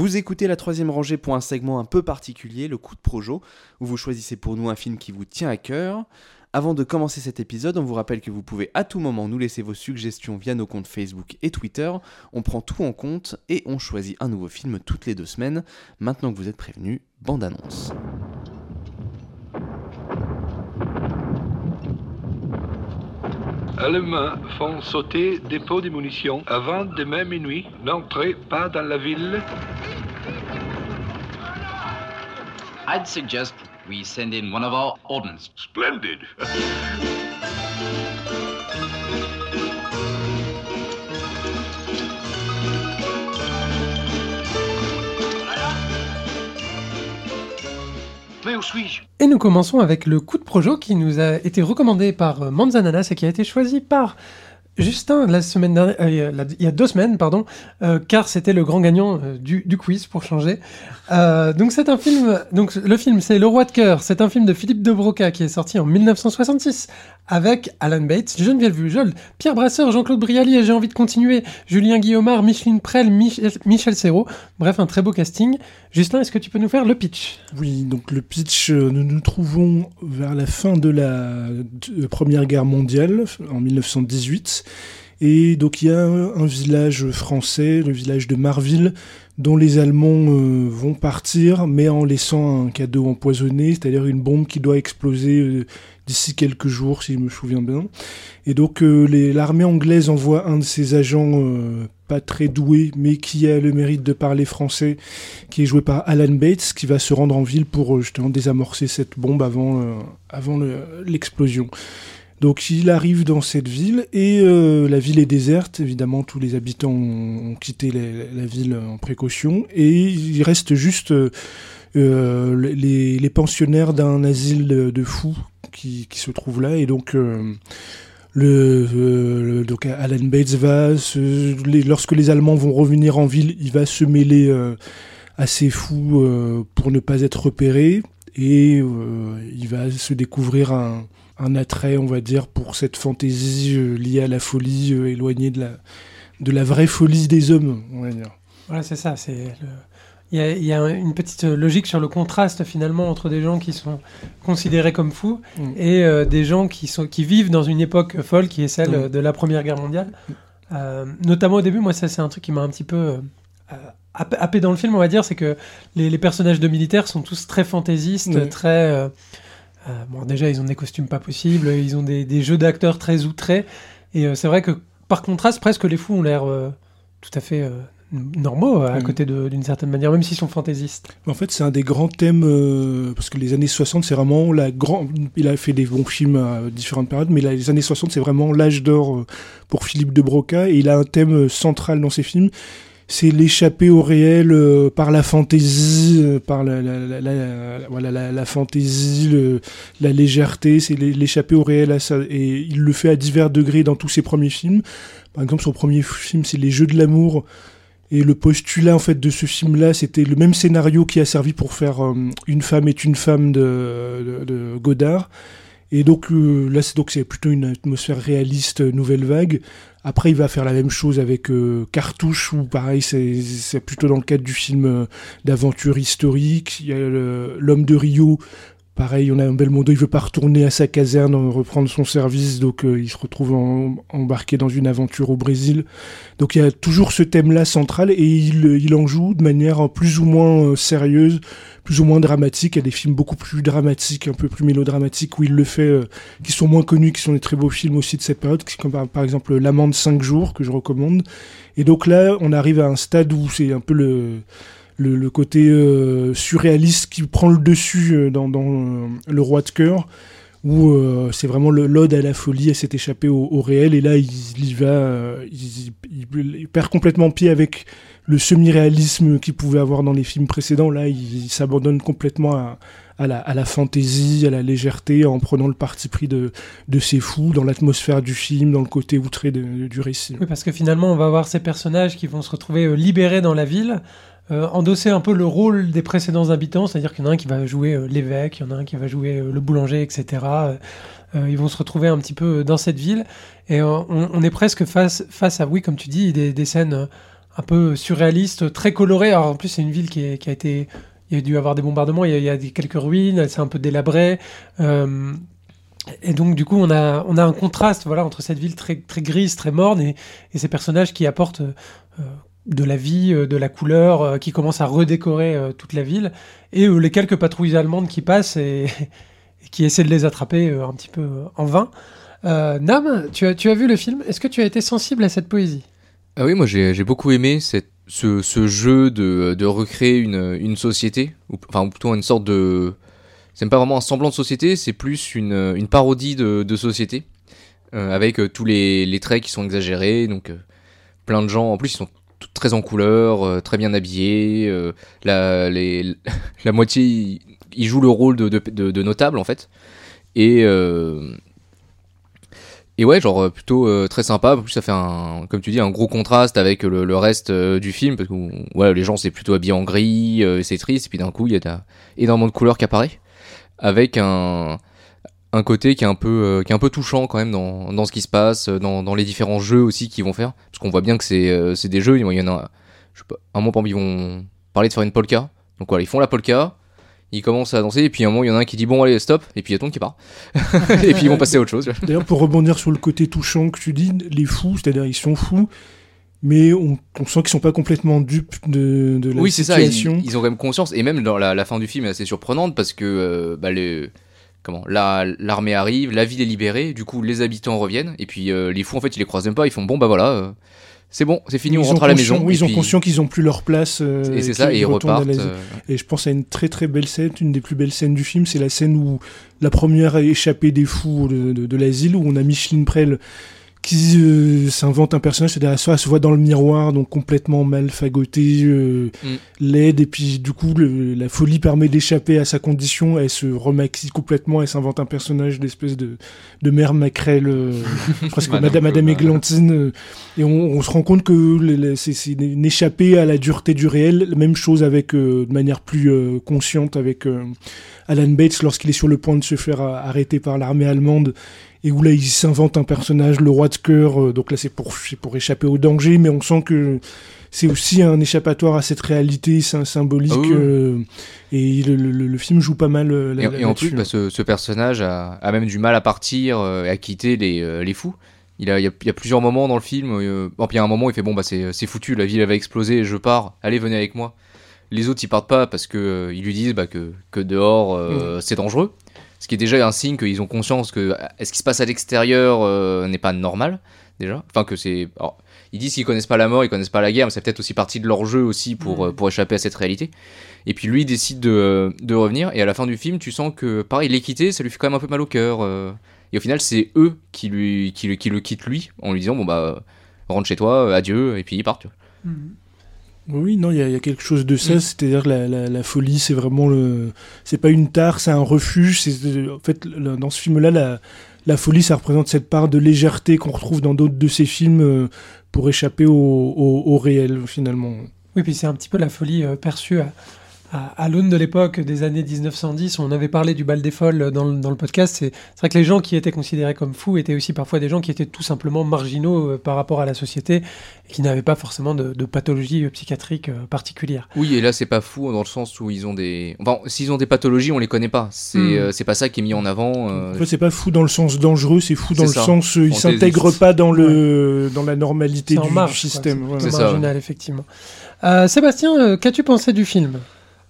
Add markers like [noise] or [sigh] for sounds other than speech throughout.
Vous écoutez la troisième rangée pour un segment un peu particulier, le coup de projo, où vous choisissez pour nous un film qui vous tient à cœur. Avant de commencer cet épisode, on vous rappelle que vous pouvez à tout moment nous laisser vos suggestions via nos comptes Facebook et Twitter. On prend tout en compte et on choisit un nouveau film toutes les deux semaines. Maintenant que vous êtes prévenus, bande annonce. Allemands font sauter dépôt de munitions. Avant demain minuit, n'entrez pas dans la ville. I'd suggest we send in one of our ordnance. Splendid. [laughs] Et nous commençons avec le coup de projo qui nous a été recommandé par euh, Manzananas et qui a été choisi par Justin la semaine dernière, euh, il y a deux semaines, pardon, euh, car c'était le grand gagnant du, quiz pour changer. Donc c'est un film, donc le film c'est Le Roi de cœur. C'est un film de Philippe de Broca qui est sorti en 1966 avec Alan Bates, Geneviève Vujol, Pierre Brasseur, Jean-Claude Brialy et j'ai envie de continuer, Julien Guillaumard, Micheline Prel, Michel, Michel Serrault. Bref, un très beau casting. Justin, est-ce que tu peux nous faire le pitch? Oui, donc le pitch, euh, nous nous trouvons vers la fin de la Première Guerre mondiale, en 1918. Et donc il y a un village français, le village de Marville, dont les Allemands euh, vont partir, mais en laissant un cadeau empoisonné, c'est-à-dire une bombe qui doit exploser euh, d'ici quelques jours, si je me souviens bien. Et donc euh, l'armée anglaise envoie un de ses agents pas très doué, mais qui a le mérite de parler français, qui est joué par Alan Bates, qui va se rendre en ville pour justement désamorcer cette bombe avant, avant le- l'explosion. Donc il arrive dans cette ville et euh, la ville est déserte, évidemment tous les habitants ont, quitté la, ville en précaution et il reste juste euh, les, pensionnaires d'un asile de, fous qui, se trouvent là et donc euh, le, donc Alan Bates va lorsque les Allemands vont revenir en ville, il va se mêler à ces fous pour ne pas être repéré et il va se découvrir un, un attrait, on va dire, pour cette fantaisie euh, liée à la folie, euh, éloignée de la, de la vraie folie des hommes, on va dire. Voilà, c'est ça. C'est le- il y, a, il y a une petite logique sur le contraste finalement entre des gens qui sont considérés comme fous Mm. et euh, des gens qui, sont, qui vivent dans une époque folle qui est celle Mm. de la Première Guerre mondiale. Euh, notamment au début, moi, ça c'est un truc qui m'a un petit peu euh, happé dans le film, on va dire, c'est que les, les personnages de militaires sont tous très fantaisistes, très... euh, bon, déjà, ils ont des costumes pas possibles, ils ont des, des jeux d'acteurs très outrés, et euh, c'est vrai que par contraste, presque les fous ont l'air euh, tout à fait normaux à Mhm. côté d'une certaine manière, même s'ils sont fantaisistes. En fait, c'est un des grands thèmes, euh, parce que les années 60, c'est vraiment la grande... Il a fait des bons films à différentes périodes, mais là, les années 60, c'est vraiment l'âge d'or pour Philippe de Broca, et il a un thème central dans ses films, c'est l'échapper au réel euh, par la fantaisie, euh, par la, la, la, voilà, la, fantaisie, le- la légèreté, c'est l'é- l'échapper au réel, à ça, et il le fait à divers degrés dans tous ses premiers films. Par exemple, son premier film, c'est Les Jeux de l'amour, et le postulat en fait de ce film-là, c'était le même scénario qui a servi pour faire euh, Une femme est une femme de, de, de Godard. Et donc euh, là, c'est donc c'est plutôt une atmosphère réaliste, euh, nouvelle vague. Après, il va faire la même chose avec euh, Cartouche, où pareil, c'est plutôt dans le cadre du film euh, d'aventure historique. Il y a l'homme de Rio. Pareil, on a un Belmondo, il veut pas retourner à sa caserne, euh, reprendre son service, donc euh, il se retrouve embarqué dans une aventure au Brésil. Donc il y a toujours ce thème-là central et il, il en joue de manière plus ou moins euh, sérieuse, plus ou moins dramatique. Il y a des films beaucoup plus dramatiques, un peu plus mélodramatiques où il le fait, euh, qui sont moins connus, qui sont des très beaux films aussi de cette période, comme par, exemple L'amende 5 jours que je recommande. Et donc là, on arrive à un stade où c'est un peu le le, côté euh, surréaliste qui prend le dessus euh, dans, euh, Le Roi de cœur, où c'est vraiment l'ode à la folie, à s'est échappé au, réel, et là il, il va, il, perd complètement pied avec le semi-réalisme qu'il pouvait avoir dans les films précédents. Là, il, s'abandonne complètement à, la, fantaisie, à la légèreté, en prenant le parti pris de, de ses fous, dans l'atmosphère du film, dans le côté outré du récit. Oui, parce que finalement, on va avoir ces personnages qui vont se retrouver libérés dans la ville, euh, endosser un peu le rôle des précédents habitants, c'est-à-dire qu'il y en a un qui va jouer euh, l'évêque, il y en a un qui va jouer euh, le boulanger, etc. Ils vont se retrouver un petit peu dans cette ville, et on, est presque face, face à, oui, comme tu dis, des, des scènes un peu surréaliste, très coloré. Alors en plus, c'est une ville qui, a été. Il y a dû avoir des bombardements, il y a, quelques ruines, elle s'est un peu délabrée. Et donc, du coup, on a, on a un contraste voilà, entre cette ville très, très grise, très morne, et, ces personnages qui apportent de la vie, euh, de la couleur, euh, qui commencent à redécorer euh, toute la ville, et les quelques patrouilles allemandes qui passent et, [laughs] qui essaient de les attraper un petit peu en vain. Nam, tu as, tu as vu le film? Est-ce que tu as été sensible à cette poésie? Ah oui, moi j'ai beaucoup aimé cette, ce, jeu de, de recréer une, une société, ou, enfin plutôt une sorte de... C'est pas vraiment un semblant de société, c'est plus une, une parodie de, société, avec tous les, les traits qui sont exagérés, donc plein de gens, en plus ils sont très en couleur, euh, très bien habillés, euh, la, [laughs] la moitié ils jouent le rôle de, de, de, notable en fait, et... euh, et ouais, genre plutôt très sympa. En plus, ça fait comme tu dis, un gros contraste avec le, le reste du film parce que ouais, les gens c'est plutôt habillé en gris, c'est triste. Et puis d'un coup, il y a énormément de couleurs qui apparaissent avec un un côté qui est un peu euh, qui est un peu touchant quand même dans, dans ce qui se passe, euh, dans, dans les différents jeux aussi qu'ils vont faire parce qu'on voit bien que c'est euh, c'est des jeux. Il y en a, je sais pas, un moment ils vont parler de faire une polka. Donc voilà, ils font la polka. Ils commencent à danser et puis à un moment il y en a un qui dit bon allez stop et puis il y a tout le monde qui part [laughs] et puis ils vont passer à autre chose. [laughs] D'ailleurs, pour rebondir sur le côté touchant que tu dis, les fous, c'est-à-dire ils sont fous, mais on, on sent qu'ils sont pas complètement dupes de, de la oui, c'est ça. Ils, situation. ils ont quand même conscience. Et même dans la, la fin du film est assez surprenante parce que euh, bah, le, comment, la- l'armée arrive, la ville est libérée, du coup les habitants reviennent. Et puis euh, les fous, en fait, ils les croisent même pas. Ils font bon, bah voilà, euh, c'est bon, c'est fini, on Ils ont rentre à la maison. Oui, ils ont puis- conscience qu'ils ont plus leur place. euh, Et c'est ça, et ils repartent. Et je pense à une très très belle scène, une des plus belles scènes du film, c'est la scène où la première échappée des fous de, de- de l'asile, où on a Micheline Prel qui euh, s'invente un personnage, c'est-à-dire elle se voit dans le miroir, donc complètement mal fagotée, euh, Mm. laide, et puis du coup le- la folie permet d'échapper à sa condition, elle se remaquille complètement, elle s'invente un personnage d'espèce de, de mère Macrel, euh, [laughs] presque Madame Madame. Églantine, euh, et on, on se rend compte que c'est une échappée à la dureté du réel. La même chose avec, euh, de manière plus euh, consciente avec euh, Alan Bates lorsqu'il est sur le point de se faire euh, arrêter par l'armée allemande et où là il s'invente un personnage, le roi de cœur. euh, donc là c'est pour, pour échapper au danger, mais on sent que c'est aussi un échappatoire à cette réalité sy- symbolique. Ah oui, euh, et le, le- le film joue pas mal euh, là- Et, et en plus, bah, ce, ce personnage a, a même du mal à partir euh, et à quitter les, les fous. Il, y a, a plusieurs moments dans le film. il y a un moment où il fait Bon, bah c'est c'est foutu, la ville elle va exploser, je pars, allez, venez avec moi. Les autres ils partent pas parce que euh, ils lui disent bah, que, que dehors euh, c'est dangereux. Ce qui est déjà un signe qu'ils ont conscience que euh, ce qui se passe à l'extérieur n'est pas normal, déjà. Enfin, que c'est. alors, Ils disent qu'ils connaissent pas la mort, ils connaissent pas la guerre, mais c'est peut-être aussi partie de leur jeu aussi pour, euh, pour échapper à cette réalité. Et puis lui il décide de, de revenir, et à la fin du film, tu sens que, pareil, l'équité, ça lui fait quand même un peu mal au cœur. et au final, c'est eux qui, lui, qui, le- qui le quittent lui, en lui disant, bon bah, rentre chez toi, adieu, et puis ils partent. tu vois. Oui, non, il y, a- il y a quelque chose de ça, Mm. c'est-à-dire la, la, la folie, c'est vraiment le. C'est pas une tare, c'est un refuge. C'est, en fait, dans ce film-là, la, la folie, ça représente cette part de légèreté qu'on retrouve dans d'autres de ces films euh, pour échapper au, au, au réel, finalement. Oui, puis c'est un petit peu la folie euh, perçue à, à, à l'aune de l'époque des années 1910. On avait parlé du bal des folles dans le, dans le podcast. C'est vrai que les gens qui étaient considérés comme fous étaient aussi parfois des gens qui étaient tout simplement marginaux euh, par rapport à la société et qui n'avaient pas forcément de, de pathologie euh, psychiatrique euh, particulière. Oui, et là, c'est pas fou dans le sens où ils ont des. Enfin, s'ils ont des pathologies, on les connaît pas. C'est Mm. euh, c'est pas ça qui est mis en avant. euh, En fait, c'est pas fou dans le sens dangereux, c'est fou dans le ça. sens euh, il Fantaisiste. s'intègre pas dans le dans la normalité du, marge, du quoi. système. voilà. C'est ça, marginal, effectivement. Euh, Sébastien, qu'as-tu pensé du film?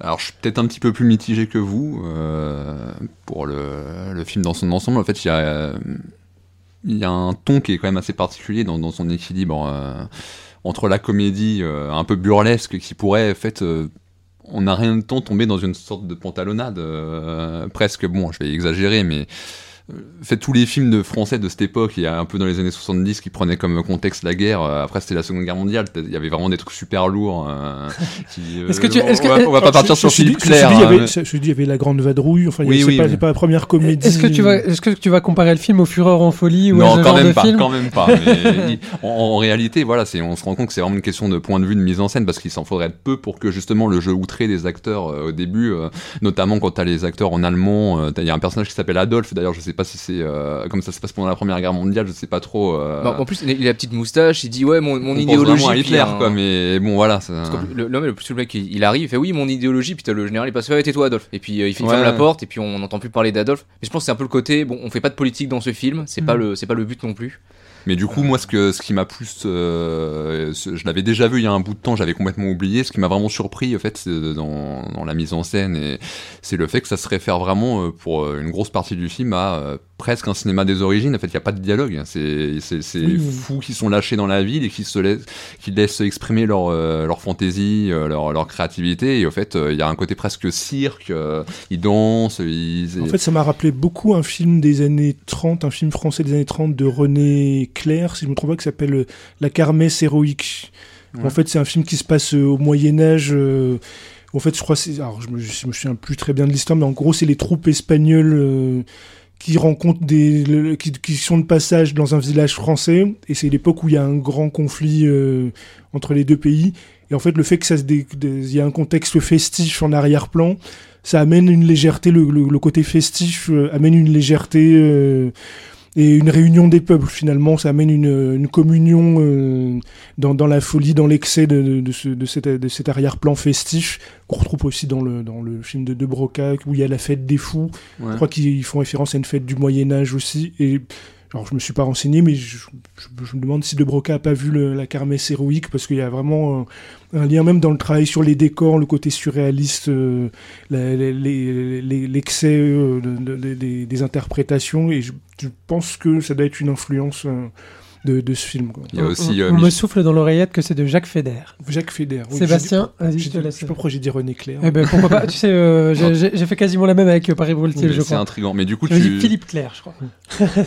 Alors, je suis peut-être un petit peu plus mitigé que vous euh, pour le, le film dans son ensemble. En fait, il y a, y a un ton qui est quand même assez particulier dans, dans son équilibre euh, entre la comédie euh, un peu burlesque qui pourrait, en fait, on n'a rien de temps tomber dans une sorte de pantalonnade presque. Bon, je vais exagérer, mais fait tous les films de français de cette époque, il y a un peu dans les années 70 qui prenaient comme contexte la guerre. euh, Après, c'était la Seconde Guerre mondiale. Il y avait vraiment des trucs super lourds. euh, [laughs] qui, Est-ce que tu- on- est-ce que- on va, on va pas partir sur Philippe Clair. hein, mais- je dis, il y avait la grande vadrouille. Enfin, Oui, c'est oui, pas, oui. c'est pas la première comédie. Est-ce que tu vas, est-ce que tu vas comparer le film au Fureur en folie ou à non, ce quand genre même de pas, film quand même pas. [laughs] mais en, en réalité, voilà, c'est, on se rend compte que c'est vraiment une question de point de vue de mise en scène parce qu'il s'en faudrait peu pour que justement le jeu outré des acteurs euh, au début, euh, notamment quand t'as les acteurs en allemand, euh, il y a un personnage qui s'appelle Adolphe. D'ailleurs, je sais pas si c'est euh, comme ça se passe pendant la Première Guerre mondiale, je sais pas trop. euh, Bah, en plus, il a la petite moustache, il dit ouais, mon, mon on pense idéologie. vraiment à puis Hitler, un- quoi, mais bon, voilà. ça- L'homme, le plus le mec, il il arrive, il fait oui, mon idéologie, puis le général, il passe, ouais, tais-toi, Adolphe. Et puis euh, il fait Ouais. ferme la porte, et puis on n'entend plus parler d'Adolphe. Mais je pense que c'est un peu le côté, bon, on fait pas de politique dans ce film, c'est pas Mm. le, c'est pas le but non plus. Mais du coup, moi, ce, que, ce qui m'a plus. euh, je l'avais déjà vu il y a un bout de temps, j'avais complètement oublié. Ce qui m'a vraiment surpris, en fait, dans, dans la mise en scène, et c'est le fait que ça se réfère vraiment, euh, pour euh, une grosse partie du film, à presque un cinéma des origines. En fait, il n'y a pas de dialogue. C'est c'est- c'est Oui, fous qui sont lâchés dans la ville et qui se laissent, qui laissent exprimer leur, euh, leur fantaisie, euh, leur, leur créativité. Et en fait, euh, il y a un côté presque cirque. ils dansent, ils. En fait, ça m'a rappelé beaucoup un film des années 30, un film français des années 30 de René Clair, si je me trompe pas, qui s'appelle La Kermesse héroïque. Ouais. En fait, c'est un film qui se passe au Moyen-Âge. en fait, je crois, c'est- alors je me, je me souviens plus très bien de l'histoire, mais en gros, c'est les troupes espagnoles qui rencontrent des, qui, qui sont de passage dans un village français, et c'est l'époque où il y a un grand conflit euh, entre les deux pays. Et en fait, le fait que ça se dé- il y a un contexte festif en arrière-plan, ça amène une légèreté, le, le- le côté festif euh, amène une légèreté euh, et une réunion des peuples finalement, ça amène une, une communion euh, dans, dans la folie, dans l'excès de, de, de ce- de cet, de cet arrière-plan festif qu'on retrouve aussi dans le, dans le film de De Broca où il y a la fête des fous. Ouais. Je crois qu'ils font référence à une fête du Moyen Âge aussi. Et alors je me suis pas renseigné, mais je, me demande si De Broca a pas vu la kermesse héroïque parce qu'il y a vraiment un, lien même dans le travail sur les décors, le côté surréaliste, l'excès de- de- des- interprétations. Et je, je pense que ça doit être une influence euh, de, de ce film. quoi. Il y a On- aussi. on, euh, on me souffle dans l'oreillette que c'est de Jacques Feder. Jacques Feder. oui, Sébastien, dit- je te laisse. Je sais pas pourquoi j'ai dit René Clair. Eh ben pourquoi pas [laughs] Tu sais, euh, j'ai- fait quasiment la même avec euh, Paris je C'est crois. intrigant. Mais du coup, tu. Philippe Claire, je crois.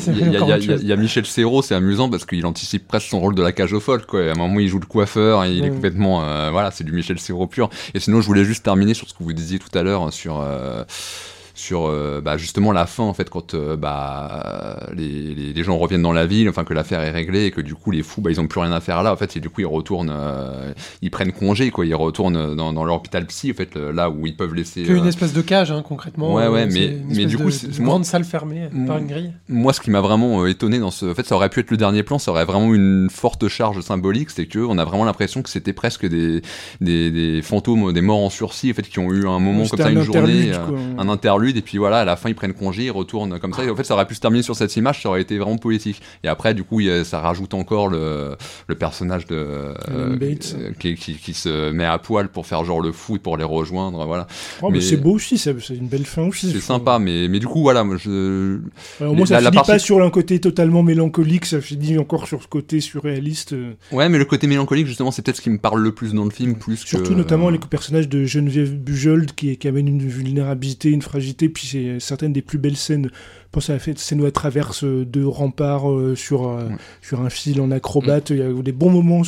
Il y, a- Michel Serrault, c'est amusant parce qu'il anticipe presque son rôle de la cage aux folles. Quoi. À un moment, il joue le coiffeur, et il est complètement. euh, voilà, c'est du Michel Serrault pur. Et sinon, je voulais juste terminer sur ce que vous disiez tout à l'heure sur. euh, sur euh, bah, justement la fin en fait quand euh, bah, les, les, les gens reviennent dans la ville enfin que l'affaire est réglée et que du coup les fous bah, ils ont plus rien à faire là en fait et du coup ils retournent euh, ils prennent congé quoi ils retournent dans, dans leur hôpital psy en fait là où ils peuvent laisser une espèce de cage, hein, concrètement. Ouais, ouais, mais- une mais du de- coup, c'est- moi- grande salle fermée par une grille. moi, ce qui m'a vraiment étonné dans ce, en fait, ça aurait pu être le dernier plan, ça aurait vraiment une forte charge symbolique, c'est que on a vraiment l'impression que c'était presque des, des, des fantômes, des morts en sursis, en fait, qui ont eu un moment comme ça, un une journée, un interlude, et puis voilà, à la fin ils prennent congé, ils retournent comme ça. Et en fait, ça aurait pu se terminer sur cette image, ça aurait été vraiment poétique. Et après, du coup, ça rajoute encore le, le personnage de Bates. euh, qui, qui, qui se met à poil pour faire genre le fou et pour les rejoindre, voilà. Oh, mais mais- c'est beau aussi, c'est une belle fin aussi. C'est sympa, mais, mais du coup, voilà, moi, je, Ouais, au moins, ça La- la finit partie- pas sur un côté totalement mélancolique, ça finit encore sur ce côté surréaliste. euh, Ouais, mais le côté mélancolique, justement, c'est peut-être ce qui me parle le plus dans le film, plus Surtout que... notamment les personnages de Geneviève Bujold qui, qui amène une vulnérabilité, une fragilité, puis c'est certaines des plus belles scènes. Je pense à la scène où elle traverse euh, deux remparts euh, sur, euh, Ouais. sur un fil en acrobate. Il y a des bons moments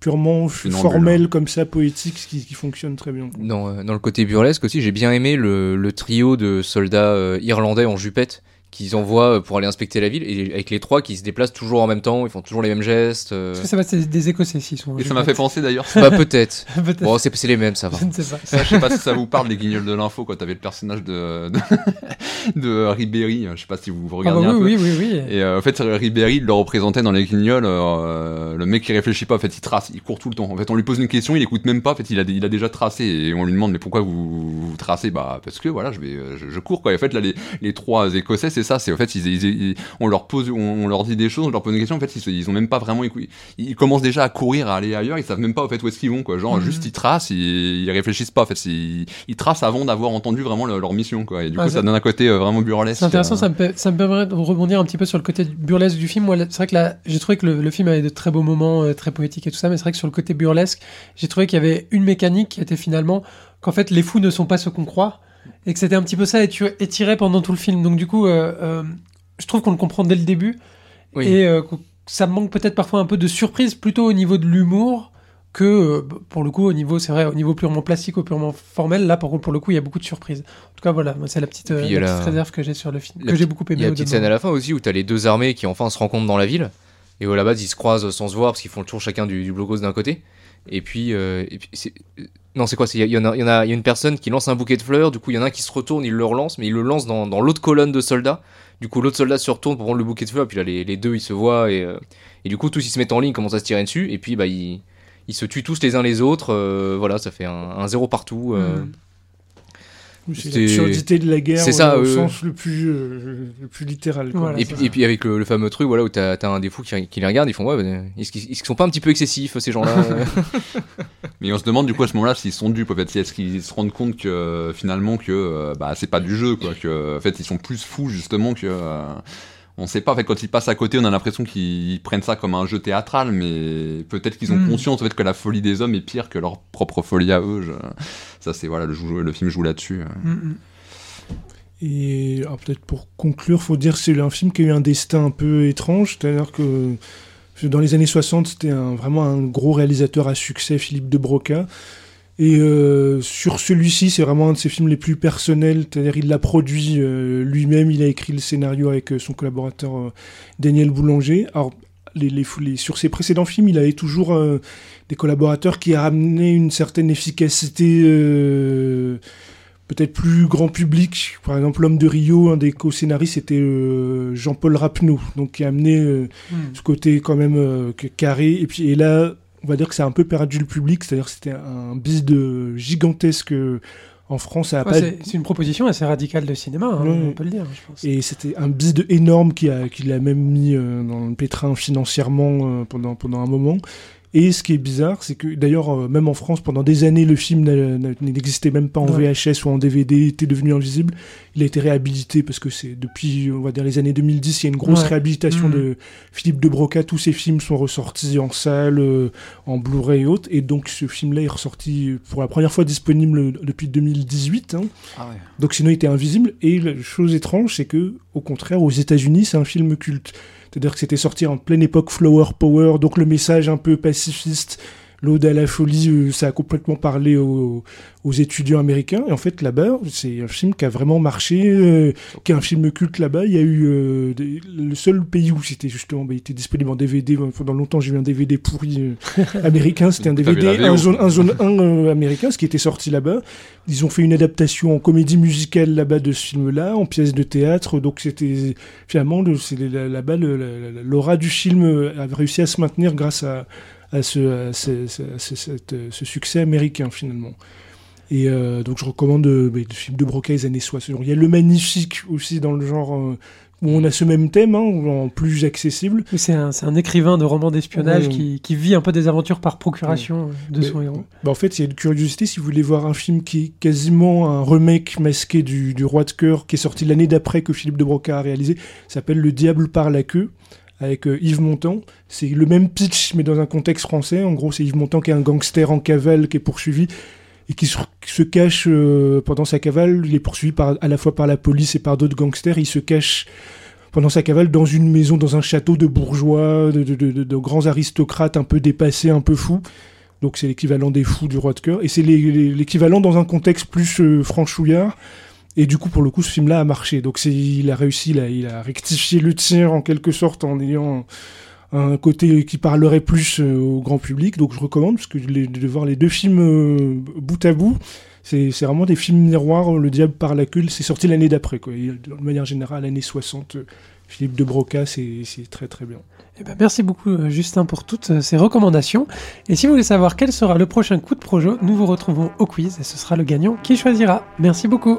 purement formels comme ça, poétiques, qui, qui fonctionnent très bien. Dans, dans le côté burlesque aussi, j'ai bien aimé le, le trio de soldats euh, irlandais en jupette qu'ils envoient euh, pour aller inspecter la ville, et avec les trois qui se déplacent toujours en même temps, ils font toujours les mêmes gestes. euh. Est-ce que ça va, c'est des Écossais s'ils sont. Et ça m'a fait penser d'ailleurs, Bah peut-être. [laughs] Peut-être. Bon, c'est c'est les mêmes, ça va. Je ne sais pas. ça, je sais pas si ça vous parle, les guignols de l'info, quand t'avais le personnage de, de, [laughs] de Ribéry, je sais pas si vous Ah bah regardez un peu. oui, oui, oui, oui. Et euh, en fait, Ribéry, il le représentait dans les guignols. euh, le mec qui réfléchit pas, en fait, il trace, il court tout le temps. En fait, on lui pose une question, il écoute même pas. En fait, il a, il a déjà tracé et on lui demande mais pourquoi vous, vous tracez? Bah parce que voilà, je vais, euh, je, je cours quoi. Et en fait, là, les, les trois Écossais, c'est ça. C'est en fait, ils, ils- ils- on leur pose, on, on leur dit des choses, on leur pose une question. En fait, ils, ils ont même pas vraiment écouté. Ils commencent déjà à courir, à aller ailleurs. Ils savent même pas en fait où est-ce qu'ils vont quoi. Genre Mhm. juste ils tracent, ils, ils réfléchissent pas. En fait, ils, tracent avant d'avoir entendu vraiment le- leur mission quoi. Et du Ah, coup, ça- donne un côté euh, vraiment burlesque. C'est intéressant, euh. ça me, ça me permet de rebondir un petit peu sur le côté burlesque du film. Moi, c'est vrai que là, j'ai trouvé que le, le film avait de très beaux moments, euh, très poétiques et tout ça, mais c'est vrai que sur le côté burlesque, j'ai trouvé qu'il y avait une mécanique qui était finalement qu'en fait, les fous ne sont pas ce qu'on croit, et que c'était un petit peu ça étiré pendant tout le film. Donc du coup, euh, euh, je trouve qu'on le comprend dès le début, Oui. et euh, ça manque peut-être parfois un peu de surprise, plutôt au niveau de l'humour que euh, pour le coup au niveau c'est vrai au niveau purement plastique ou purement formel là pour le coup il y a beaucoup de surprises en tout cas voilà c'est la petite, il la la- petite réserve que j'ai sur le film la que j'ai beaucoup Il aimé y a une petite scène à la fin aussi où t'as les deux armées qui enfin se rencontrent dans la ville. Et où à la base ils se croisent sans se voir parce qu'ils font le tour chacun du, du blocos d'un côté. Et puis, euh, non, c'est quoi? Il y, a- y a, une personne qui lance un bouquet de fleurs. Du coup, il y en a un qui se retourne, il le relance, mais il le lance dans, l'autre colonne de soldats. Du coup, l'autre soldat se retourne pour prendre le bouquet de fleurs. Puis là, les, deux, ils se voient et, euh, et du coup, tous ils se mettent en ligne, commencent à se tirer dessus. Et puis, bah, ils, se tuent tous les uns les autres. euh, voilà, ça fait un, zéro partout. euh. C'est l'absurdité de la guerre c'est ça, euh, au euh, sens le plus, euh, le plus littéral. quoi. Voilà. Et puis, et puis avec le, le fameux truc voilà où t'as as un des fous qui, qui les regardent, ils font ouais, est-ce qu'ils est-ce qu'ils sont pas un petit peu excessifs ces gens-là [laughs] [laughs] Mais on se demande du coup à ce moment-là s'ils sont dupes. En fait, si est-ce qu'ils se rendent compte que euh, finalement que euh, bah c'est pas du jeu quoi, que en fait ils sont plus fous justement que euh, on sait pas. En fait, quand ils passent à côté, on a l'impression qu'ils prennent ça comme un jeu théâtral, mais peut-être qu'ils ont Hmm. conscience en fait que la folie des hommes est pire que leur propre folie à eux. Je- Ça c'est voilà le, le film joue là-dessus. euh. Mm, mm. Et alors, peut-être pour conclure, faut dire que c'est un film qui a eu un destin un peu étrange, c'est-à-dire que dans les années 60, c'était un- vraiment un gros réalisateur à succès, Philippe de Broca. Et euh, sur celui-ci, c'est vraiment un de ses films les plus personnels, c'est-à-dire il l'a produit euh, lui-même, il a écrit le scénario avec euh, son collaborateur Daniel Boulanger. Alors, les, les- les- sur ses précédents films, il avait toujours des collaborateurs qui ramenaient une certaine efficacité peut-être plus grand public. Par exemple, L'homme de Rio, un des co-scénaristes, c'était Jean-Paul Rapneau, donc qui a amené euh, Mm. ce côté quand même carré. Et puis et là, on va dire que c'est un peu perdu le public, c'est-à-dire que c'était un bise de gigantesque euh, en France. Ça a Ouais, pas c'est une proposition assez radicale de cinéma, hein, Ouais. on peut le dire, je pense. et c'était un bise de énorme qui a qui l'a même mis euh, dans le pétrin financièrement euh, pendant pendant un moment. Et ce qui est bizarre, c'est que d'ailleurs, euh, même en France, pendant des années, le film n'existait même pas en Ouais. VHS ou en DVD, était devenu invisible. Il a été réhabilité parce que c'est depuis, on va dire, les années 2010, il y a une grosse Ouais. réhabilitation Mhm. de Philippe de Broca. Tous ses films sont ressortis en salle, euh, en Blu-ray et autres. Et donc, ce film-là est ressorti pour la première fois disponible depuis 2018. hein. Donc sinon il était invisible. Et la chose étrange, c'est que au contraire, aux États-Unis, c'est un film culte. C'est-à-dire que c'était sorti en pleine époque Flower Power, donc le message un peu pacifiste, l'ode à la folie, euh, ça a complètement parlé aux, aux étudiants américains. Et en fait, là-bas, c'est un film qui a vraiment marché, euh, qui est un film culte là-bas. Il y a eu euh, des- le seul pays où c'était justement, bah, il était disponible en DVD. Pendant longtemps, j'ai eu un DVD pourri euh, américain. C'était un [laughs] DVD, un zone, un zone 1 euh, américain, ce qui était sorti là-bas. Ils ont fait une adaptation en comédie musicale là-bas de ce film-là, en pièce de théâtre. Donc c'était finalement là-bas l'aura du film a réussi à se maintenir grâce à, à ce, à ce- ce- ce- cette, euh, ce succès américain finalement. Et euh, donc je recommande euh, bah, le film de Broca des années 60. Il y a le magnifique aussi dans le genre euh, où on a ce même thème, hein, en plus accessible. Oui, C'est un, écrivain de romans d'espionnage Ouais. qui, qui vit un peu des aventures par procuration de Mais- son héros. Bah, en fait, il y a une curiosité, si vous voulez voir un film qui est quasiment un remake masqué du, du Roi de cœur, qui est sorti l'année d'après que Philippe de Broca a réalisé, s'appelle Le Diable par la queue, avec euh, Yves Montand. C'est le même pitch, mais dans un contexte français. En gros, c'est Yves Montand qui est un gangster en cavale, qui est poursuivi, et qui se, cache euh, pendant sa cavale. Il est poursuivi à la fois par la police et par d'autres gangsters. Il se cache pendant sa cavale dans une maison, dans un château de bourgeois, de, grands aristocrates un peu dépassés, un peu fous. Donc c'est l'équivalent des fous du roi de cœur. Et c'est l'équivalent dans un contexte plus euh, franchouillard. Et du coup, pour le coup, ce film-là a marché. Donc il a réussi, il a, rectifié le tir en quelque sorte en ayant un côté qui parlerait plus euh, au grand public. Donc je recommande, parce que de voir les deux films euh, bout à bout, c'est vraiment des films miroirs. Le Diable par la queue, c'est sorti l'année d'après. de manière générale, l'année 60, euh, Philippe de Broca, c'est très très bien. Eh ben, merci beaucoup Justin pour toutes ces recommandations. Et si vous voulez savoir quel sera le prochain coup de projo, nous vous retrouvons au quiz et ce sera le gagnant qui choisira. Merci beaucoup.